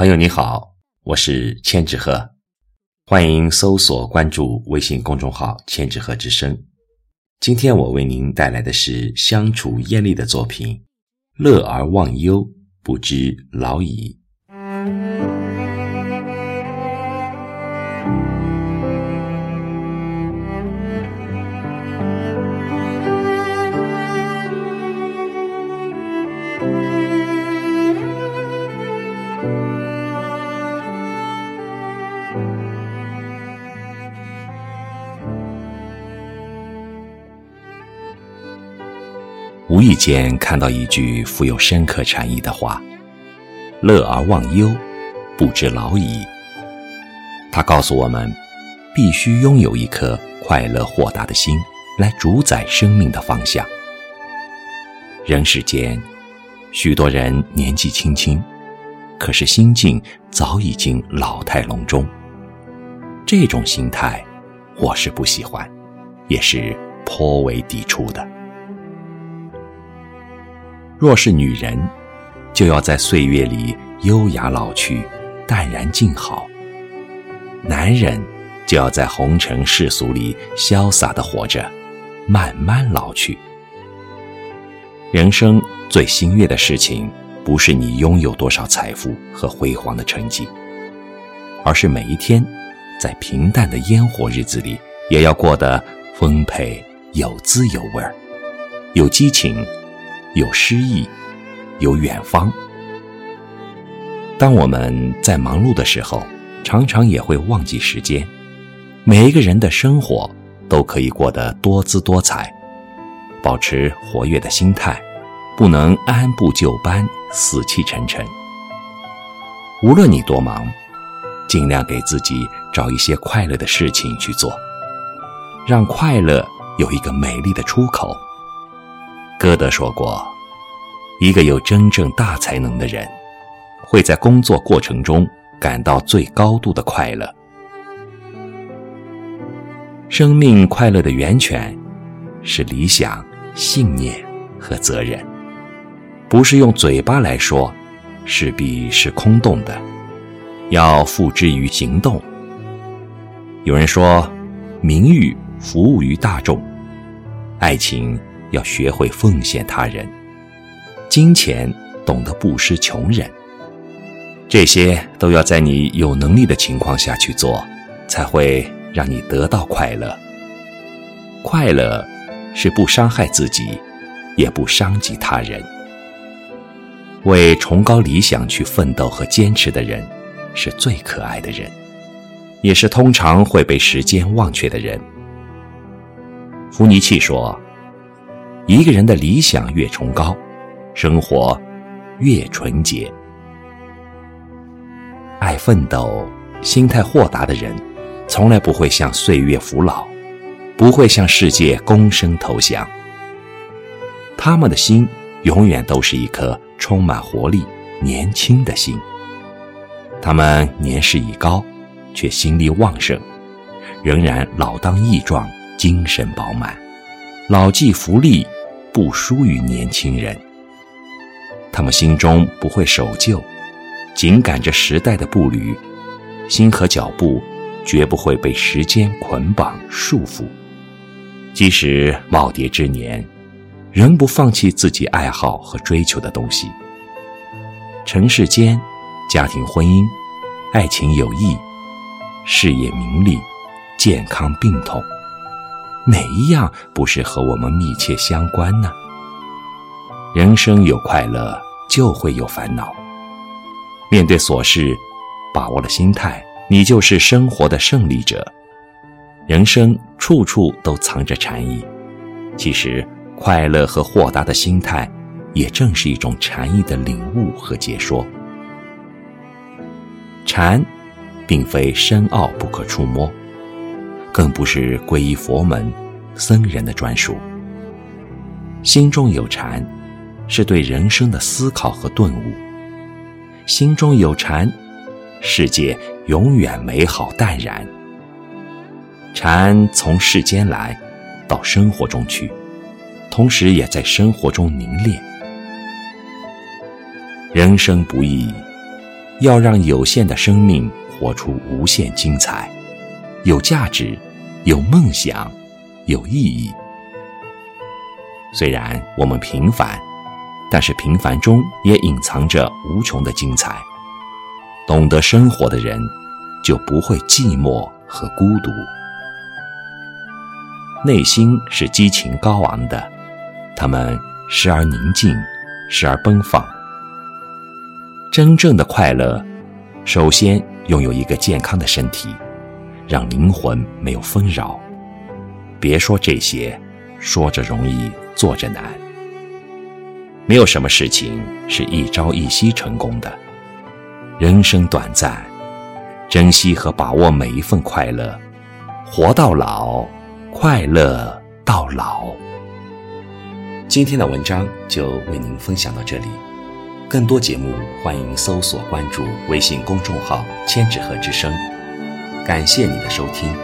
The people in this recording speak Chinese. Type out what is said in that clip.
朋友你好，我是千纸鹤，欢迎搜索关注微信公众号“千纸鹤之声”。今天我为您带来的是相处艳丽的作品《乐而忘忧，不知老矣》。无意间看到一句富有深刻禅意的话：“乐而忘忧，不知老矣。”他告诉我们，必须拥有一颗快乐豁达的心，来主宰生命的方向。人世间，许多人年纪轻轻，可是心境早已经老态龙钟。这种心态，我是不喜欢，也是颇为抵触的。若是女人，就要在岁月里优雅老去，淡然静好；男人，就要在红尘世俗里潇洒的活着，慢慢老去。人生最欣悦的事情，不是你拥有多少财富和辉煌的成绩，而是每一天，在平淡的烟火日子里，也要过得丰沛、有滋有味儿，有激情。有诗意，有远方。当我们在忙碌的时候，常常也会忘记时间。每一个人的生活都可以过得多姿多彩，保持活跃的心态，不能按部就班、死气沉沉。无论你多忙，尽量给自己找一些快乐的事情去做，让快乐有一个美丽的出口。歌德说过：“一个有真正大才能的人，会在工作过程中感到最高度的快乐。生命快乐的源泉是理想、信念和责任，不是用嘴巴来说，势必是空洞的，要付之于行动。有人说，名誉服务于大众，爱情。”要学会奉献他人，金钱懂得布施穷人，这些都要在你有能力的情况下去做，才会让你得到快乐。快乐是不伤害自己，也不伤及他人。为崇高理想去奋斗和坚持的人，是最可爱的人，也是通常会被时间忘却的人。弗尼契说。一个人的理想越崇高，生活越纯洁。爱奋斗、心态豁达的人，从来不会向岁月服老，不会向世界躬身投降。他们的心永远都是一颗充满活力、年轻的心。他们年事已高，却心力旺盛，仍然老当益壮，精神饱满，老骥伏枥。不输于年轻人，他们心中不会守旧，紧赶着时代的步履，心和脚步绝不会被时间捆绑束缚。即使耄耋之年，仍不放弃自己爱好和追求的东西。尘世间，家庭婚姻、爱情友谊、事业名利、健康病痛。哪一样不是和我们密切相关呢？人生有快乐，就会有烦恼。面对琐事，把握了心态，你就是生活的胜利者。人生处处都藏着禅意，其实快乐和豁达的心态，也正是一种禅意的领悟和解说。禅，并非深奥不可触摸。更不是皈依佛门僧人的专属。心中有禅，是对人生的思考和顿悟。心中有禅，世界永远美好淡然。禅从世间来，到生活中去，同时也在生活中凝练。人生不易，要让有限的生命活出无限精彩，有价值，有梦想，有意义。虽然我们平凡，但是平凡中也隐藏着无穷的精彩。懂得生活的人，就不会寂寞和孤独。内心是激情高昂的，他们时而宁静，时而奔放。真正的快乐，首先拥有一个健康的身体，让灵魂没有纷扰。别说这些，说着容易。做着难，没有什么事情是一朝一夕成功的。人生短暂，珍惜和把握每一份快乐，活到老，快乐到老。今天的文章就为您分享到这里，更多节目欢迎搜索关注微信公众号“千纸鹤之声”。感谢你的收听。